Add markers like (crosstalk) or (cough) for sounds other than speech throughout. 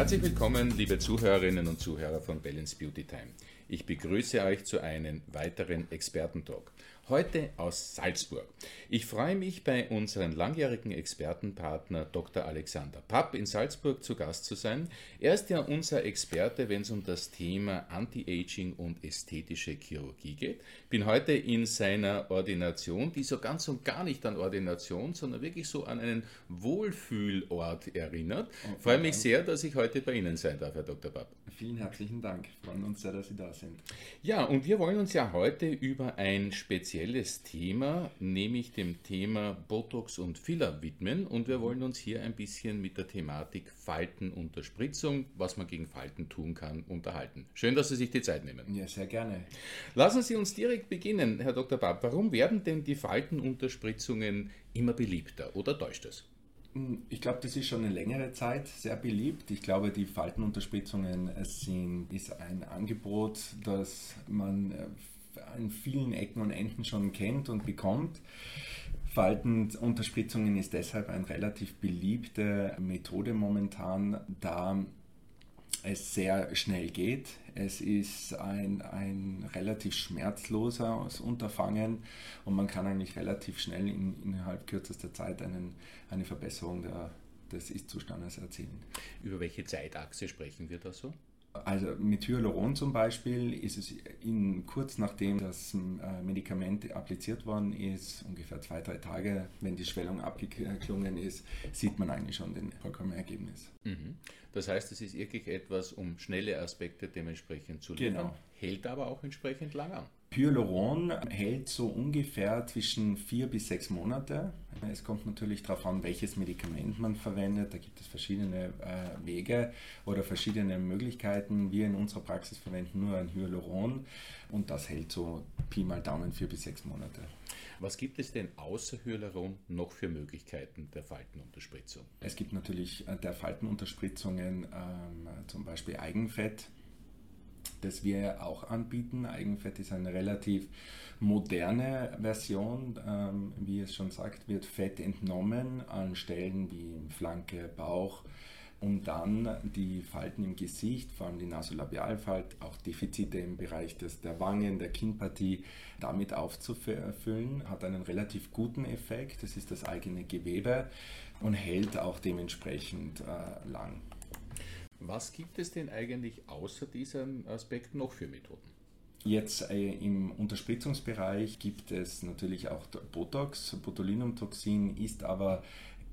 Herzlich willkommen, liebe Zuhörerinnen und Zuhörer von Balance Beauty Time. Ich begrüße euch zu einem weiteren Expertentalk. Heute aus Salzburg. Ich freue mich, bei unserem langjährigen Expertenpartner Dr. Alexander Papp in Salzburg zu Gast zu sein. Er ist ja unser Experte, wenn es um das Thema Anti-Aging und ästhetische Chirurgie geht. Bin heute in seiner Ordination, die so ganz und gar nicht an Ordination, sondern wirklich so an einen Wohlfühlort erinnert. Okay. Freue mich sehr, dass ich heute bei Ihnen sein darf, Herr Dr. Papp. Vielen herzlichen Dank. Freuen uns sehr, dass Sie da sind. Ja, und wir wollen uns ja heute über ein spezielles Thema, nämlich dem Thema Botox und Filler widmen. Und wir wollen uns hier ein bisschen mit der Thematik Faltenunterspritzung, was man gegen Falten tun kann, unterhalten. Schön, dass Sie sich die Zeit nehmen. Ja, sehr gerne. Lassen Sie uns direkt beginnen, Herr Dr. Bab. Warum werden denn die Faltenunterspritzungen immer beliebter oder täuscht es? Hm, ich glaube, das ist schon eine längere Zeit sehr beliebt. Ich glaube, die Faltenunterspritzungen sind, ist ein Angebot, das man äh, an vielen Ecken und Enden schon kennt und bekommt. Faltenunterspritzungen ist deshalb eine relativ beliebte Methode momentan, da es sehr schnell geht. Es ist ein, ein relativ schmerzloses Unterfangen und man kann eigentlich relativ schnell in, innerhalb kürzester Zeit einen, eine Verbesserung der, des Ist-Zustandes erzielen. Über welche Zeitachse sprechen wir da so? Also mit Hyaluron zum Beispiel ist es in, kurz nachdem das äh, Medikament appliziert worden ist, ungefähr zwei, drei Tage, wenn die Schwellung abgeklungen ist, sieht man eigentlich schon den vollkommenen Ergebnis. Mhm. Das heißt, es ist wirklich etwas, um schnelle Aspekte dementsprechend zu liefern, genau. hält aber auch entsprechend lang an. Hyaluron hält so ungefähr zwischen vier bis sechs Monate. Es kommt natürlich darauf an, welches Medikament man verwendet. Da gibt es verschiedene äh, Wege oder verschiedene Möglichkeiten. Wir in unserer Praxis verwenden nur ein Hyaluron und das hält so Pi mal Daumen vier bis sechs Monate. Was gibt es denn außer Hyaluron noch für Möglichkeiten der Faltenunterspritzung? Es gibt natürlich äh, der Faltenunterspritzungen ähm, zum Beispiel Eigenfett das wir auch anbieten. Eigenfett ist eine relativ moderne Version. Ähm, wie es schon sagt, wird Fett entnommen an Stellen wie Flanke, Bauch, um dann die Falten im Gesicht, vor allem die Nasolabialfalt, auch Defizite im Bereich des, der Wangen, der Kinnpartie, damit aufzufüllen. Hat einen relativ guten Effekt. Das ist das eigene Gewebe und hält auch dementsprechend äh, lang. Was gibt es denn eigentlich außer diesem Aspekt noch für Methoden? Jetzt äh, im Unterspritzungsbereich gibt es natürlich auch Botox. Botulinumtoxin ist aber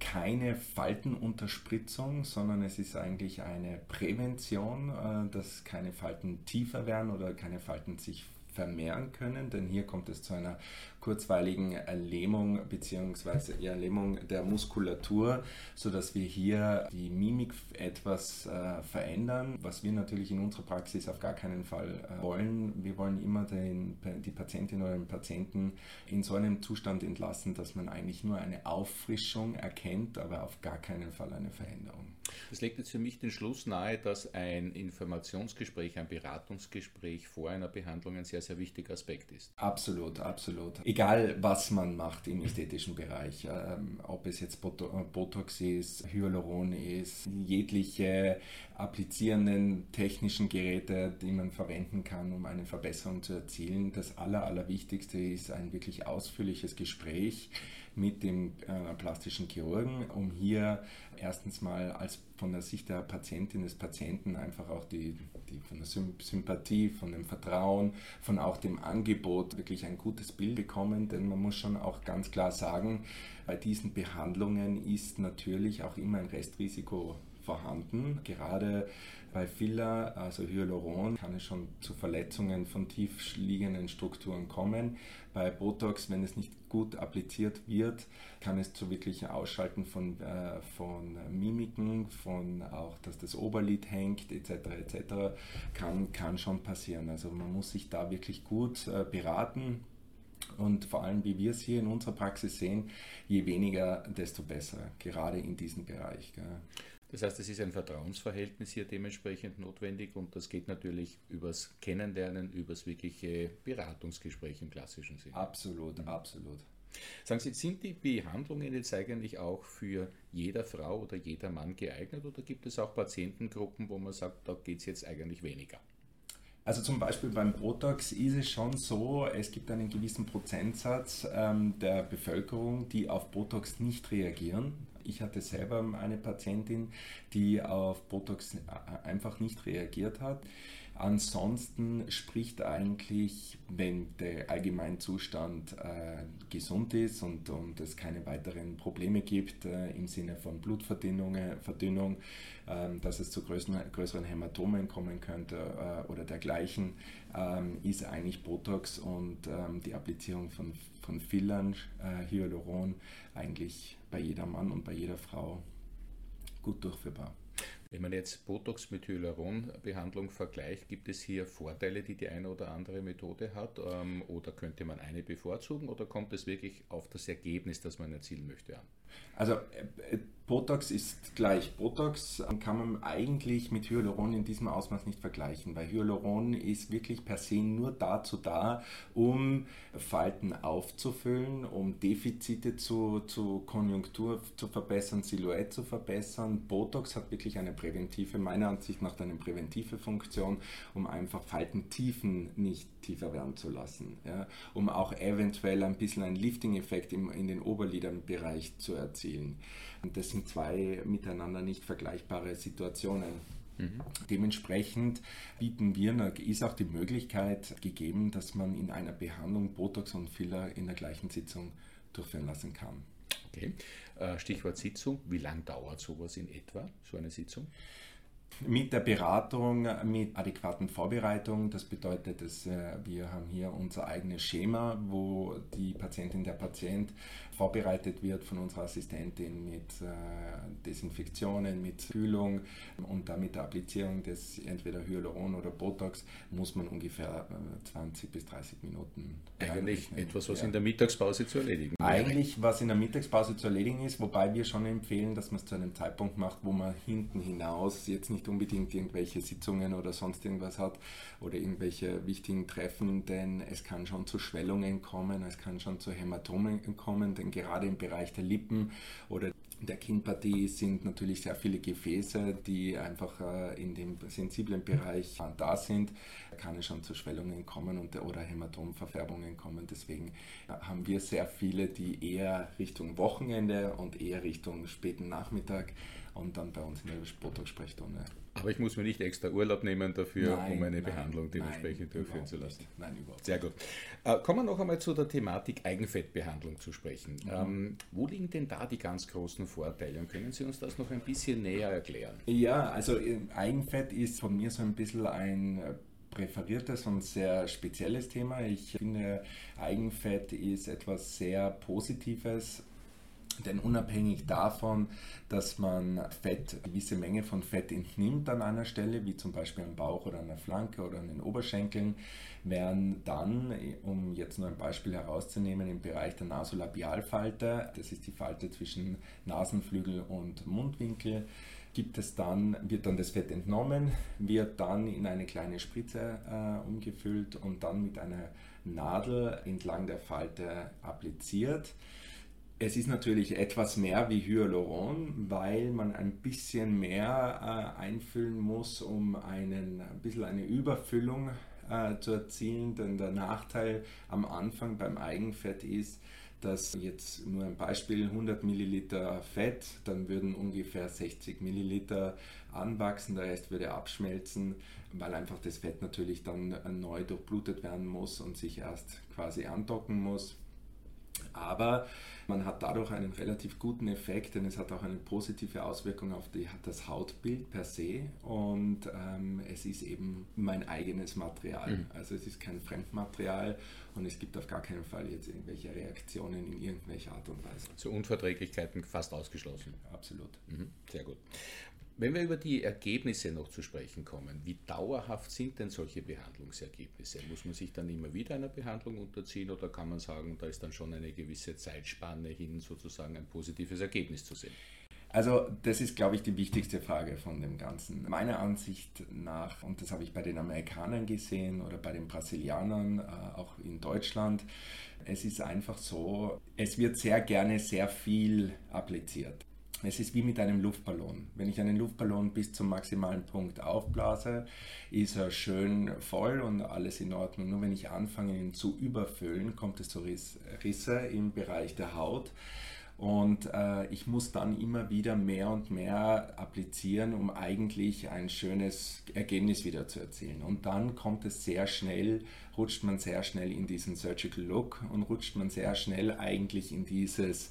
keine Faltenunterspritzung, sondern es ist eigentlich eine Prävention, äh, dass keine Falten tiefer werden oder keine Falten sich vermehren können, denn hier kommt es zu einer kurzweiligen Lähmung bzw. eher Lähmung der Muskulatur, sodass wir hier die Mimik etwas äh, verändern, was wir natürlich in unserer Praxis auf gar keinen Fall äh, wollen. Wir wollen immer den, die Patientin oder den Patienten in so einem Zustand entlassen, dass man eigentlich nur eine Auffrischung erkennt, aber auf gar keinen Fall eine Veränderung. Das legt jetzt für mich den Schluss nahe, dass ein Informationsgespräch, ein Beratungsgespräch vor einer Behandlung ein sehr, sehr wichtiger Aspekt ist. Absolut, absolut. Egal, was man macht im ästhetischen Bereich, ähm, ob es jetzt Botox ist, Hyaluron ist, jegliche applizierenden technischen Geräte, die man verwenden kann, um eine Verbesserung zu erzielen. Das Aller, Allerwichtigste ist ein wirklich ausführliches Gespräch mit dem äh, plastischen Chirurgen, um hier erstens mal als von der Sicht der Patientin, des Patienten einfach auch die, die von der Sympathie, von dem Vertrauen, von auch dem Angebot wirklich ein gutes Bild bekommen, denn man muss schon auch ganz klar sagen, bei diesen Behandlungen ist natürlich auch immer ein Restrisiko vorhanden. Gerade bei Filler, also Hyaluron, kann es schon zu Verletzungen von tief liegenden Strukturen kommen. Bei Botox, wenn es nicht gut appliziert wird, kann es zu wirklichen Ausschalten von, äh, von Mimiken, von auch, dass das Oberlid hängt, etc. etc. Kann, kann schon passieren. Also man muss sich da wirklich gut äh, beraten. Und vor allem, wie wir es hier in unserer Praxis sehen, je weniger, desto besser, gerade in diesem Bereich. Gell. Das heißt, es ist ein Vertrauensverhältnis hier dementsprechend notwendig und das geht natürlich übers Kennenlernen, übers wirkliche Beratungsgespräch im klassischen Sinne. Absolut, absolut. Sagen Sie, sind die Behandlungen jetzt eigentlich auch für jeder Frau oder jeder Mann geeignet oder gibt es auch Patientengruppen, wo man sagt, da geht es jetzt eigentlich weniger? Also zum Beispiel beim Botox ist es schon so, es gibt einen gewissen Prozentsatz ähm, der Bevölkerung, die auf Botox nicht reagieren. Ich hatte selber eine Patientin, die auf Botox einfach nicht reagiert hat. Ansonsten spricht eigentlich, wenn der Allgemeinzustand äh, gesund ist und, und es keine weiteren Probleme gibt äh, im Sinne von Blutverdünnung, Verdünnung, äh, dass es zu größeren, größeren Hämatomen kommen könnte äh, oder dergleichen, ähm, ist eigentlich Botox und ähm, die Applizierung von, von Fillern, äh, Hyaluron, eigentlich bei jeder Mann und bei jeder Frau gut durchführbar. Wenn man jetzt Botox mit Hyaluronbehandlung vergleicht, gibt es hier Vorteile, die die eine oder andere Methode hat? Ähm, oder könnte man eine bevorzugen? Oder kommt es wirklich auf das Ergebnis, das man erzielen möchte, an? Also äh, Botox ist gleich. Botox kann man eigentlich mit Hyaluron in diesem Ausmaß nicht vergleichen, weil Hyaluron ist wirklich per se nur dazu da, um Falten aufzufüllen, um Defizite zu, zu Konjunktur zu verbessern, Silhouette zu verbessern. Botox hat wirklich eine präventive, meiner Ansicht nach eine präventive Funktion, um einfach Faltentiefen nicht tiefer werden zu lassen, ja, um auch eventuell ein bisschen einen Lifting-Effekt in den Oberlidenbereich zu erzielen. Und das sind zwei miteinander nicht vergleichbare Situationen. Mhm. Dementsprechend bieten wir, ist auch die Möglichkeit gegeben, dass man in einer Behandlung Botox und Filler in der gleichen Sitzung durchführen lassen kann. Okay. Äh, Stichwort Sitzung. Wie lange dauert sowas in etwa, so eine Sitzung? Mit der Beratung, mit adäquaten Vorbereitungen. Das bedeutet, dass äh, wir haben hier unser eigenes Schema, wo die Patientin, der Patient vorbereitet wird von unserer Assistentin mit äh, Desinfektionen, mit Kühlung und dann mit der Applizierung des entweder Hyaluron oder Botox muss man ungefähr 20 äh, bis 30 Minuten. Eigentlich etwas, was ja. in der Mittagspause zu erledigen wäre. Eigentlich, was in der Mittagspause zu erledigen ist, wobei wir schon empfehlen, dass man es zu einem Zeitpunkt macht, wo man hinten hinaus jetzt nicht unbedingt irgendwelche Sitzungen oder sonst irgendwas hat oder irgendwelche wichtigen Treffen, denn es kann schon zu Schwellungen kommen, es kann schon zu Hämatomen kommen, denn gerade im Bereich der Lippen oder der Kinnpartie sind natürlich sehr viele Gefäße, die einfach äh, in dem sensiblen Bereich da sind. Da kann es schon zu Schwellungen kommen und, oder Hämatomverfärbungen kommen. Deswegen äh, haben wir sehr viele, die eher Richtung Wochenende und eher Richtung späten Nachmittag und dann bei uns in der Botox-Sprechstunde. Aber ich muss mir nicht extra Urlaub nehmen dafür, nein, um eine nein, Behandlung dementsprechend nein, durchführen zu lassen. Nicht. Nein, überhaupt Sehr gut. Äh, kommen wir noch einmal zu der Thematik Eigenfettbehandlung zu sprechen. Mhm. Ähm, wo liegen denn da die ganz großen Vorteile? Und können Sie uns das noch ein bisschen näher erklären? Ja, also äh, Eigenfett ist von mir so ein bisschen ein äh, präferiertes und sehr spezielles Thema. Ich finde, Eigenfett ist etwas sehr Positives denn unabhängig davon, dass man Fett, eine gewisse Menge von Fett entnimmt an einer Stelle, wie zum Beispiel am Bauch oder an der Flanke oder an den Oberschenkeln, werden dann, um jetzt nur ein Beispiel herauszunehmen, im Bereich der Nasolabialfalte, das ist die Falte zwischen Nasenflügel und Mundwinkel, gibt es dann, wird dann das Fett entnommen, wird dann in eine kleine Spritze äh, umgefüllt und dann mit einer Nadel entlang der Falte appliziert. Es ist natürlich etwas mehr wie Hyaluron, weil man ein bisschen mehr äh, einfüllen muss, um einen, ein bisschen eine Überfüllung äh, zu erzielen. Denn der Nachteil am Anfang beim Eigenfett ist, dass jetzt nur ein Beispiel 100 Milliliter Fett, dann würden ungefähr 60 Milliliter anwachsen, der Rest würde abschmelzen, weil einfach das Fett natürlich dann neu durchblutet werden muss und sich erst quasi andocken muss. Aber man hat dadurch einen relativ guten Effekt, denn es hat auch eine positive Auswirkung auf die, das Hautbild per se und ähm, es ist eben mein eigenes Material. Mhm. Also es ist kein Fremdmaterial und es gibt auf gar keinen Fall jetzt irgendwelche Reaktionen in irgendwelcher Art und Weise. So Unverträglichkeiten fast ausgeschlossen. Absolut. Mhm. Sehr gut. Wenn wir über die Ergebnisse noch zu sprechen kommen, wie dauerhaft sind denn solche Behandlungsergebnisse? Muss man sich dann immer wieder einer Behandlung unterziehen oder kann man sagen, da ist dann schon eine gewisse Zeitspanne hin, sozusagen ein positives Ergebnis zu sehen? Also das ist, glaube ich, die wichtigste Frage von dem Ganzen. Meiner Ansicht nach, und das habe ich bei den Amerikanern gesehen oder bei den Brasilianern, äh, auch in Deutschland, es ist einfach so, es wird sehr gerne sehr viel appliziert. Es ist wie mit einem Luftballon. Wenn ich einen Luftballon bis zum maximalen Punkt aufblase, ist er schön voll und alles in Ordnung. Nur wenn ich anfange, ihn zu überfüllen, kommt es zu Risse im Bereich der Haut. Und äh, ich muss dann immer wieder mehr und mehr applizieren, um eigentlich ein schönes Ergebnis wieder zu erzielen. Und dann kommt es sehr schnell, rutscht man sehr schnell in diesen Surgical Look und rutscht man sehr schnell eigentlich in dieses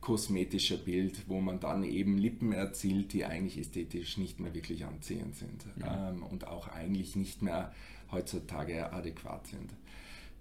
kosmetische Bild, wo man dann eben Lippen erzielt, die eigentlich ästhetisch nicht mehr wirklich anziehend sind ja. ähm, und auch eigentlich nicht mehr heutzutage adäquat sind.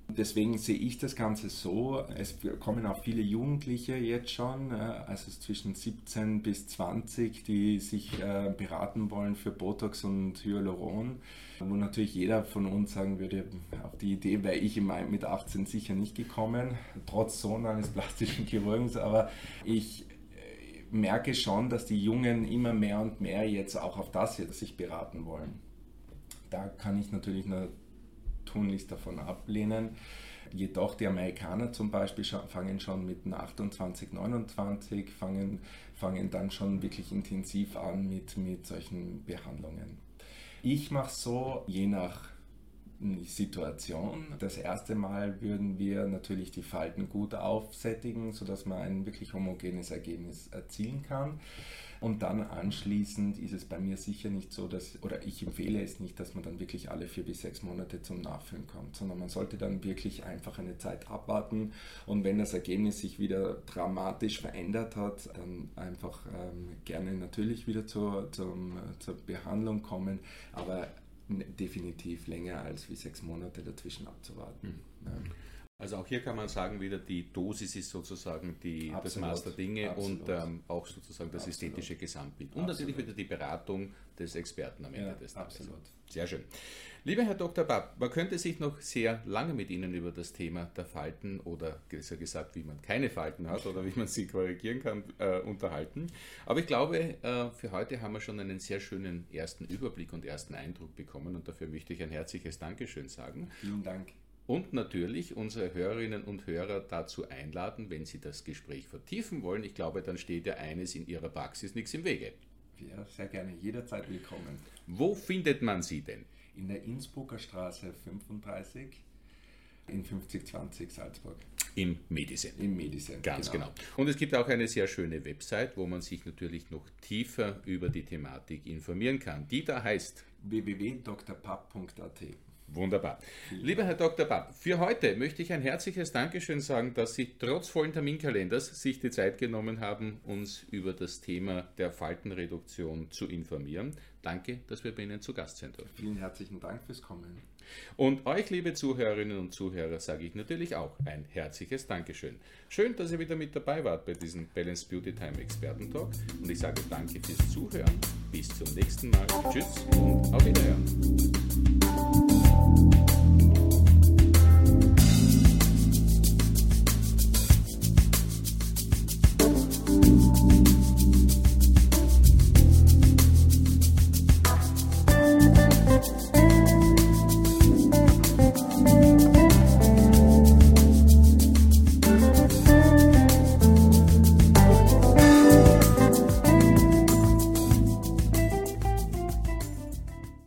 Deswegen sehe ich das Ganze so, es kommen auch viele Jugendliche jetzt schon, äh, also zwischen 17 bis 20, die sich äh, beraten wollen für Botox und Hyaluron, wo natürlich jeder von uns sagen würde, auf die Idee wäre ich mit 18 sicher nicht gekommen, trotz Sohn eines (laughs) plastischen Chirurgens, aber ich äh, merke schon, dass die Jungen immer mehr und mehr jetzt auch auf das jetzt sich beraten wollen. Da kann ich natürlich nur tunlichst davon ablehnen. Jedoch die Amerikaner zum Beispiel fangen schon mit 28, 29, fangen, fangen dann schon wirklich intensiv an mit, mit solchen Behandlungen. Ich mache so, je nach Situation. Das erste Mal würden wir natürlich die Falten gut aufsättigen, sodass man ein wirklich homogenes Ergebnis erzielen kann. Und dann anschließend ist es bei mir sicher nicht so, dass, oder ich empfehle es nicht, dass man dann wirklich alle vier bis sechs Monate zum Nachfüllen kommt, sondern man sollte dann wirklich einfach eine Zeit abwarten und wenn das Ergebnis sich wieder dramatisch verändert hat, dann einfach ähm, gerne natürlich wieder zur, zum, zur Behandlung kommen, aber definitiv länger als wie sechs Monate dazwischen abzuwarten. Mhm. Ja. Also auch hier kann man sagen, wieder die Dosis ist sozusagen die, das Maß der Dinge Absolut. und ähm, auch sozusagen das Absolut. ästhetische Gesamtbild. Und natürlich wieder die Beratung des Experten am Ende ja, des Tages. Absolut. Sehr schön. Lieber Herr Dr. Babb, man könnte sich noch sehr lange mit Ihnen über das Thema der Falten oder besser gesagt, wie man keine Falten hat oder wie man sie korrigieren kann, äh, unterhalten. Aber ich glaube, äh, für heute haben wir schon einen sehr schönen ersten Überblick und ersten Eindruck bekommen und dafür möchte ich ein herzliches Dankeschön sagen. Vielen Dank und natürlich unsere Hörerinnen und Hörer dazu einladen, wenn sie das Gespräch vertiefen wollen. Ich glaube, dann steht ja eines in ihrer Praxis nichts im Wege. Ja, sehr gerne, jederzeit willkommen. Wo findet man Sie denn? In der Innsbrucker Straße 35 in 5020 Salzburg. Im Medicine. Im Medicine. Ganz genau. genau. Und es gibt auch eine sehr schöne Website, wo man sich natürlich noch tiefer über die Thematik informieren kann. Die da heißt www.drpapp.at. Wunderbar. Lieber Herr Dr. Babb, für heute möchte ich ein herzliches Dankeschön sagen, dass Sie trotz vollen Terminkalenders sich die Zeit genommen haben, uns über das Thema der Faltenreduktion zu informieren. Danke, dass wir bei Ihnen zu Gast sind. Vielen herzlichen Dank fürs Kommen. Und euch, liebe Zuhörerinnen und Zuhörer, sage ich natürlich auch ein herzliches Dankeschön. Schön, dass ihr wieder mit dabei wart bei diesem Balance Beauty Time Experten Talk. Und ich sage danke fürs Zuhören. Bis zum nächsten Mal. Tschüss und auf Wiederhören. Thank you.